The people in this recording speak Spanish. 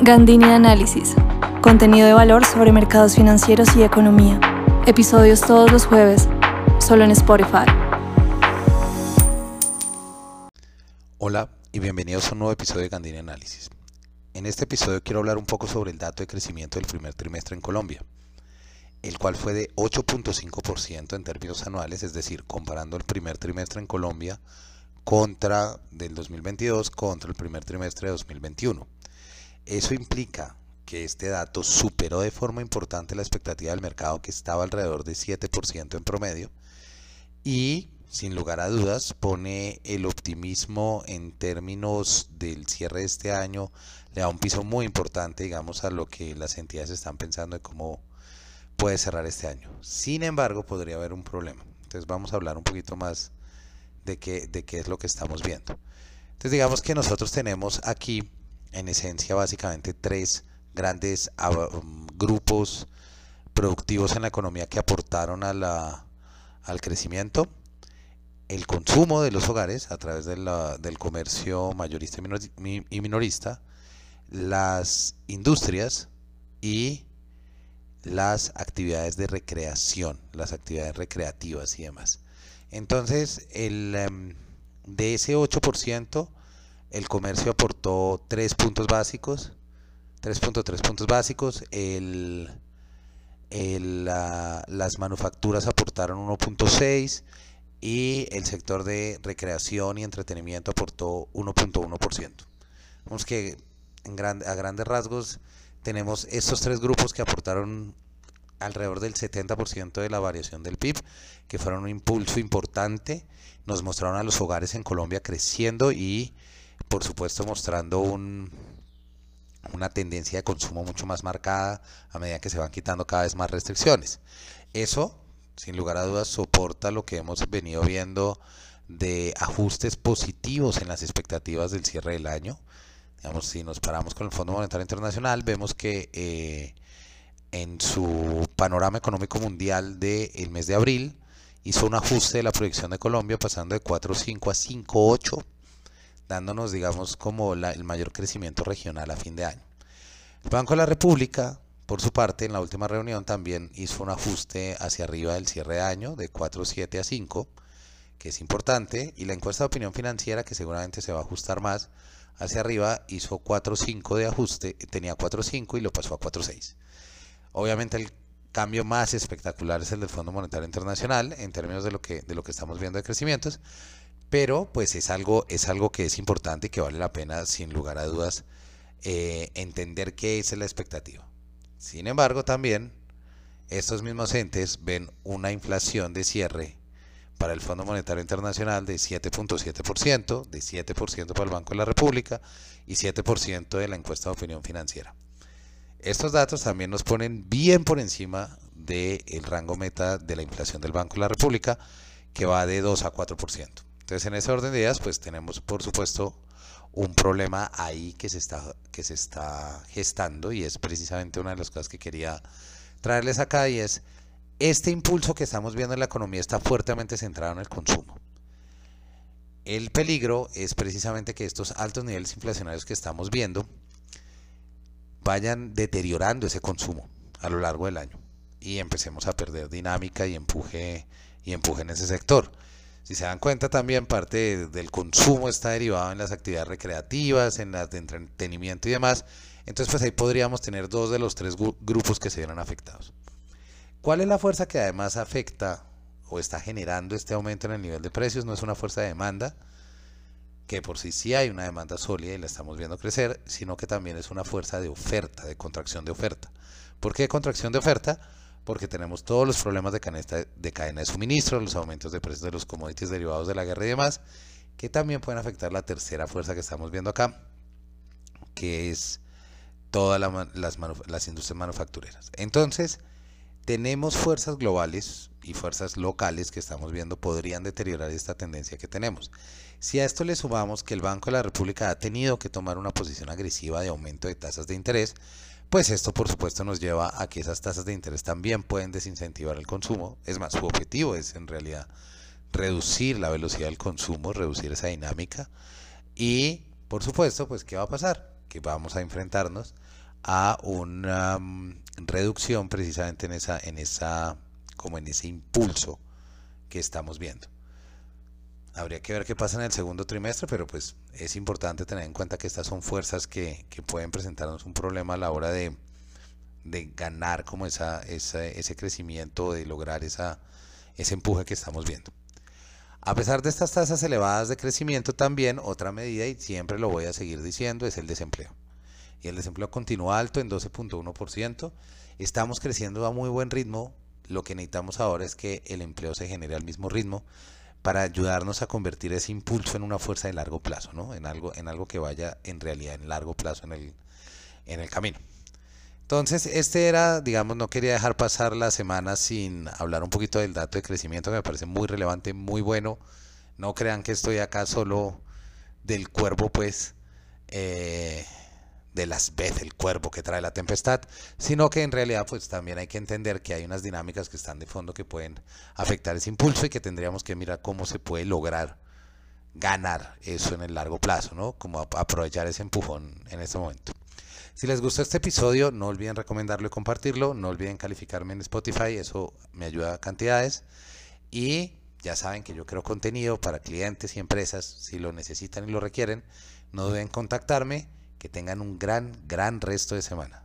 Gandini Análisis. Contenido de valor sobre mercados financieros y economía. Episodios todos los jueves, solo en Spotify. Hola y bienvenidos a un nuevo episodio de Gandini Análisis. En este episodio quiero hablar un poco sobre el dato de crecimiento del primer trimestre en Colombia, el cual fue de 8.5% en términos anuales, es decir, comparando el primer trimestre en Colombia contra del 2022 contra el primer trimestre de 2021. Eso implica que este dato superó de forma importante la expectativa del mercado que estaba alrededor de 7% en promedio y sin lugar a dudas pone el optimismo en términos del cierre de este año, le da un piso muy importante digamos a lo que las entidades están pensando de cómo puede cerrar este año. Sin embargo podría haber un problema. Entonces vamos a hablar un poquito más de qué, de qué es lo que estamos viendo. Entonces digamos que nosotros tenemos aquí en esencia básicamente tres grandes um, grupos productivos en la economía que aportaron a la, al crecimiento. El consumo de los hogares a través del comercio mayorista y minorista, las industrias y las actividades de recreación, las actividades recreativas y demás. Entonces, el, um, de ese 8%, el comercio aportó 3 puntos básicos, 3.3 puntos básicos, el, las manufacturas aportaron 1.6 y el sector de recreación y entretenimiento aportó 1.1%. Vemos que en a grandes rasgos tenemos estos tres grupos que aportaron alrededor del 70% de la variación del PIB, que fueron un impulso importante, nos mostraron a los hogares en Colombia creciendo y por supuesto mostrando un, una tendencia de consumo mucho más marcada a medida que se van quitando cada vez más restricciones. Eso, sin lugar a dudas, soporta lo que hemos venido viendo de ajustes positivos en las expectativas del cierre del año. Digamos, si nos paramos con el Fondo Monetario Internacional, vemos que eh, en su panorama económico mundial del mes de abril hizo un ajuste de la proyección de Colombia pasando de 4.5 a 5.8 dándonos, digamos, como el mayor crecimiento regional a fin de año. El Banco de la República, por su parte, en la última reunión también hizo un ajuste hacia arriba del cierre de año de 4,7 a 5, que es importante, y la encuesta de opinión financiera, que seguramente se va a ajustar más hacia arriba, hizo 4,5 de ajuste, tenía 4,5 y lo pasó a 4,6. Obviamente el cambio más espectacular es el del Fondo Monetario Internacional en términos de lo que, de lo que estamos viendo de crecimientos, pero pues es algo, es algo que es importante y que vale la pena sin lugar a dudas eh, entender qué es la expectativa. Sin embargo, también estos mismos entes ven una inflación de cierre para el Fondo Monetario Internacional de 7.7%, de 7% para el Banco de la República y 7% de la encuesta de opinión financiera. Estos datos también nos ponen bien por encima del rango meta de la inflación del Banco de la República, que va de 2 a 4%. Entonces, en ese orden de ideas, pues tenemos, por supuesto, un problema ahí que se está, que se está gestando y es precisamente una de las cosas que quería traerles acá y es este impulso que estamos viendo en la economía está fuertemente centrado en el consumo. El peligro es precisamente que estos altos niveles inflacionarios que estamos viendo vayan deteriorando ese consumo a lo largo del año y empecemos a perder dinámica y empuje y empuje en ese sector. Si se dan cuenta también parte del consumo está derivado en las actividades recreativas, en las de entretenimiento y demás. Entonces pues ahí podríamos tener dos de los tres grupos que se vieron afectados. ¿Cuál es la fuerza que además afecta o está generando este aumento en el nivel de precios? No es una fuerza de demanda, que por sí sí hay una demanda sólida y la estamos viendo crecer, sino que también es una fuerza de oferta, de contracción de oferta. ¿Por qué contracción de oferta? Porque tenemos todos los problemas de cadena, de cadena de suministro, los aumentos de precios de los commodities derivados de la guerra y demás, que también pueden afectar la tercera fuerza que estamos viendo acá, que es todas las, las industrias manufactureras. Entonces, tenemos fuerzas globales y fuerzas locales que estamos viendo podrían deteriorar esta tendencia que tenemos. Si a esto le sumamos que el Banco de la República ha tenido que tomar una posición agresiva de aumento de tasas de interés, pues esto por supuesto nos lleva a que esas tasas de interés también pueden desincentivar el consumo. Es más, su objetivo es en realidad reducir la velocidad del consumo, reducir esa dinámica. Y por supuesto, pues ¿qué va a pasar? que vamos a enfrentarnos a una mm, reducción precisamente en esa, en esa, como en ese impulso que estamos viendo. Habría que ver qué pasa en el segundo trimestre, pero pues es importante tener en cuenta que estas son fuerzas que, pueden presentarnos un problema a la hora de, ganar como esa, ese crecimiento, de lograr esa, ese empuje que estamos viendo. A pesar de estas tasas elevadas de crecimiento, también otra medida, y siempre lo voy a seguir diciendo, es el desempleo. Y el desempleo continúa alto en 12.1%. Estamos creciendo a muy buen ritmo. Lo que necesitamos ahora es que el empleo se genere al mismo ritmo para ayudarnos a convertir ese impulso en una fuerza de largo plazo, ¿no? En algo, en algo que vaya en realidad en largo plazo en el, en el camino. Entonces, este era, digamos, no quería dejar pasar la semana sin hablar un poquito del dato de crecimiento que me parece muy relevante, muy bueno. No crean que estoy acá solo del cuervo, pues, eh, de las veces el cuervo que trae la tempestad, sino que en realidad, pues también hay que entender que hay unas dinámicas que están de fondo que pueden afectar ese impulso y que tendríamos que mirar cómo se puede lograr ganar eso en el largo plazo, ¿no? Como aprovechar ese empujón en este momento. Si les gustó este episodio, no olviden recomendarlo y compartirlo. No olviden calificarme en Spotify, eso me ayuda a cantidades. Y ya saben que yo creo contenido para clientes y empresas. Si lo necesitan y lo requieren, no deben contactarme. Que tengan un gran, gran resto de semana.